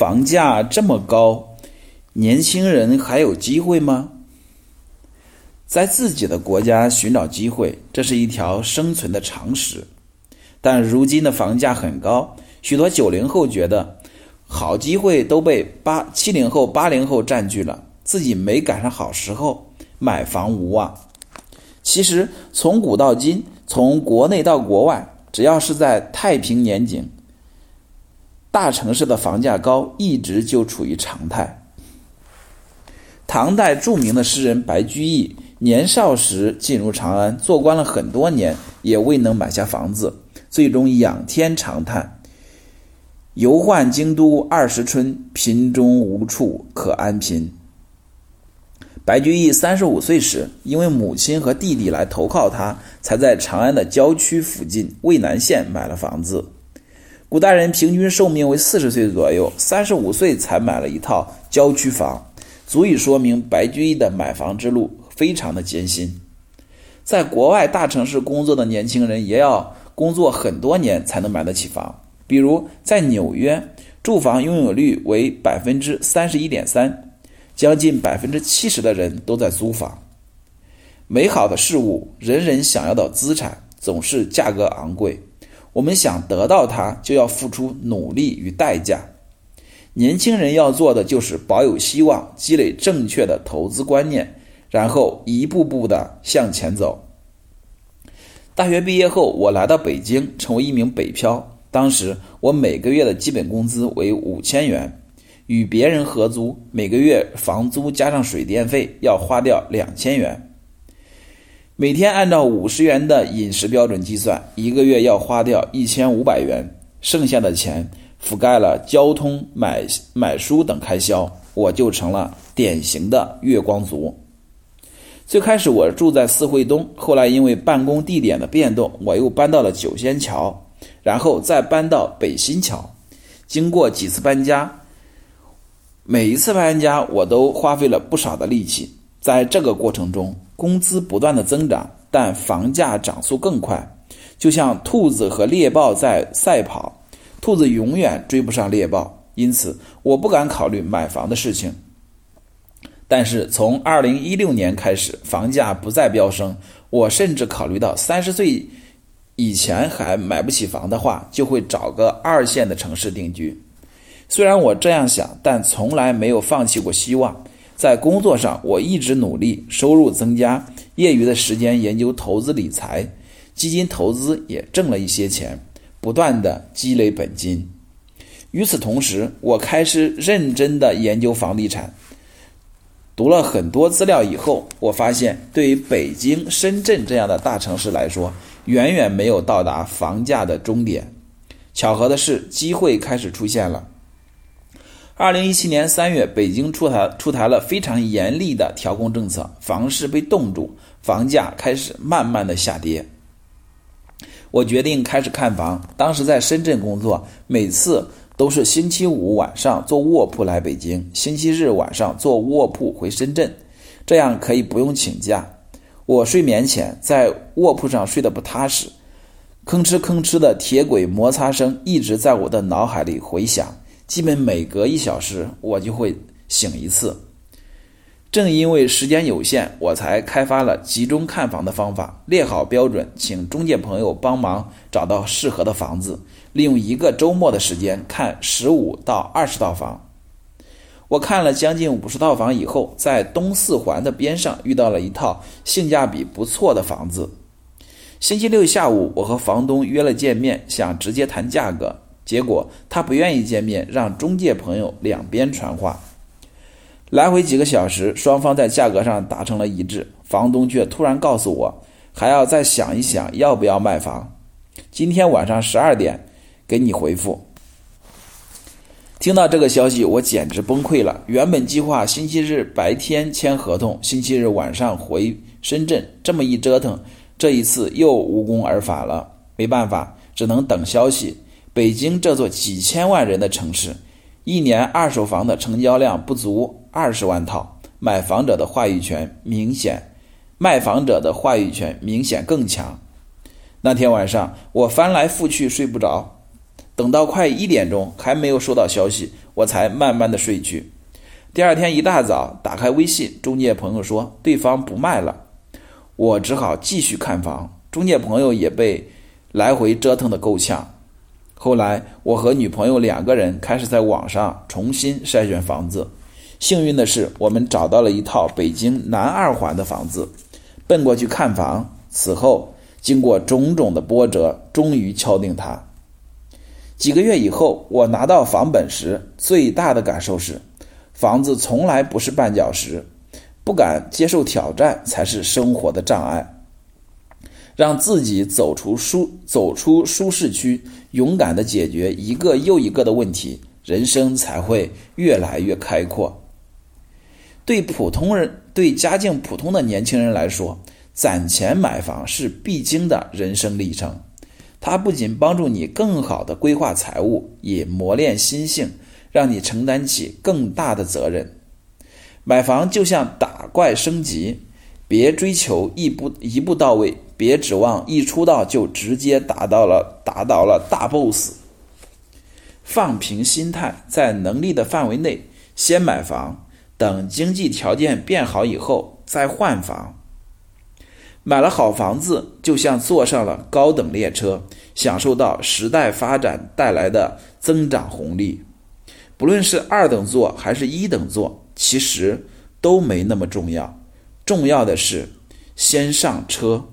房价这么高，年轻人还有机会吗？在自己的国家寻找机会，这是一条生存的常识。但如今的房价很高，许多九零后觉得好机会都被八七零后、八零后占据了，自己没赶上好时候，买房无望。其实从古到今，从国内到国外，只要是在太平年景，大城市的房价高一直就处于常态。唐代著名的诗人白居易年少时进入长安，做官了很多年，也未能买下房子，最终仰天长叹：“游宦京都二十春，贫中无处可安贫。”白居易三十五岁时，因为母亲和弟弟来投靠他，才在长安的郊区附近渭南县买了房子。古代人平均寿命为四十岁左右，三十五岁才买了一套郊区房。足以说明白居易的买房之路非常的艰辛。在国外大城市工作的年轻人也要工作很多年才能买得起房。比如在纽约，住房拥有率为百分之三十一点三，将近百分之七十的人都在租房。美好的事物，人人想要的资产，总是价格昂贵。我们想得到它，就要付出努力与代价。年轻人要做的就是保有希望，积累正确的投资观念，然后一步步的向前走。大学毕业后，我来到北京，成为一名北漂。当时我每个月的基本工资为五千元，与别人合租，每个月房租加上水电费要花掉两千元。每天按照五十元的饮食标准计算，一个月要花掉一千五百元，剩下的钱。覆盖了交通、买买书等开销，我就成了典型的月光族。最开始我住在四惠东，后来因为办公地点的变动，我又搬到了九仙桥，然后再搬到北新桥。经过几次搬家，每一次搬家我都花费了不少的力气。在这个过程中，工资不断的增长，但房价涨速更快，就像兔子和猎豹在赛跑。兔子永远追不上猎豹，因此我不敢考虑买房的事情。但是从二零一六年开始，房价不再飙升，我甚至考虑到三十岁以前还买不起房的话，就会找个二线的城市定居。虽然我这样想，但从来没有放弃过希望。在工作上，我一直努力，收入增加，业余的时间研究投资理财，基金投资也挣了一些钱。不断的积累本金。与此同时，我开始认真的研究房地产。读了很多资料以后，我发现，对于北京、深圳这样的大城市来说，远远没有到达房价的终点。巧合的是，机会开始出现了。二零一七年三月，北京出台出台了非常严厉的调控政策，房市被冻住，房价开始慢慢的下跌。我决定开始看房。当时在深圳工作，每次都是星期五晚上坐卧铺来北京，星期日晚上坐卧铺回深圳，这样可以不用请假。我睡眠前在卧铺上睡得不踏实，吭哧吭哧的铁轨摩擦声一直在我的脑海里回响，基本每隔一小时我就会醒一次。正因为时间有限，我才开发了集中看房的方法，列好标准，请中介朋友帮忙找到适合的房子，利用一个周末的时间看十五到二十套房。我看了将近五十套房以后，在东四环的边上遇到了一套性价比不错的房子。星期六下午，我和房东约了见面，想直接谈价格，结果他不愿意见面，让中介朋友两边传话。来回几个小时，双方在价格上达成了一致，房东却突然告诉我，还要再想一想要不要卖房。今天晚上十二点给你回复。听到这个消息，我简直崩溃了。原本计划星期日白天签合同，星期日晚上回深圳，这么一折腾，这一次又无功而返了。没办法，只能等消息。北京这座几千万人的城市。一年二手房的成交量不足二十万套，买房者的话语权明显，卖房者的话语权明显更强。那天晚上，我翻来覆去睡不着，等到快一点钟还没有收到消息，我才慢慢的睡去。第二天一大早打开微信，中介朋友说对方不卖了，我只好继续看房。中介朋友也被来回折腾的够呛。后来我和女朋友两个人开始在网上重新筛选房子。幸运的是，我们找到了一套北京南二环的房子，奔过去看房。此后，经过种种的波折，终于敲定它。几个月以后，我拿到房本时，最大的感受是，房子从来不是绊脚石，不敢接受挑战才是生活的障碍。让自己走出舒走出舒适区，勇敢的解决一个又一个的问题，人生才会越来越开阔。对普通人，对家境普通的年轻人来说，攒钱买房是必经的人生历程。它不仅帮助你更好的规划财务，也磨练心性，让你承担起更大的责任。买房就像打怪升级，别追求一步一步到位，别指望一出道就直接打到了打倒了大 boss。放平心态，在能力的范围内先买房。等经济条件变好以后再换房。买了好房子，就像坐上了高等列车，享受到时代发展带来的增长红利。不论是二等座还是一等座，其实都没那么重要。重要的是先上车。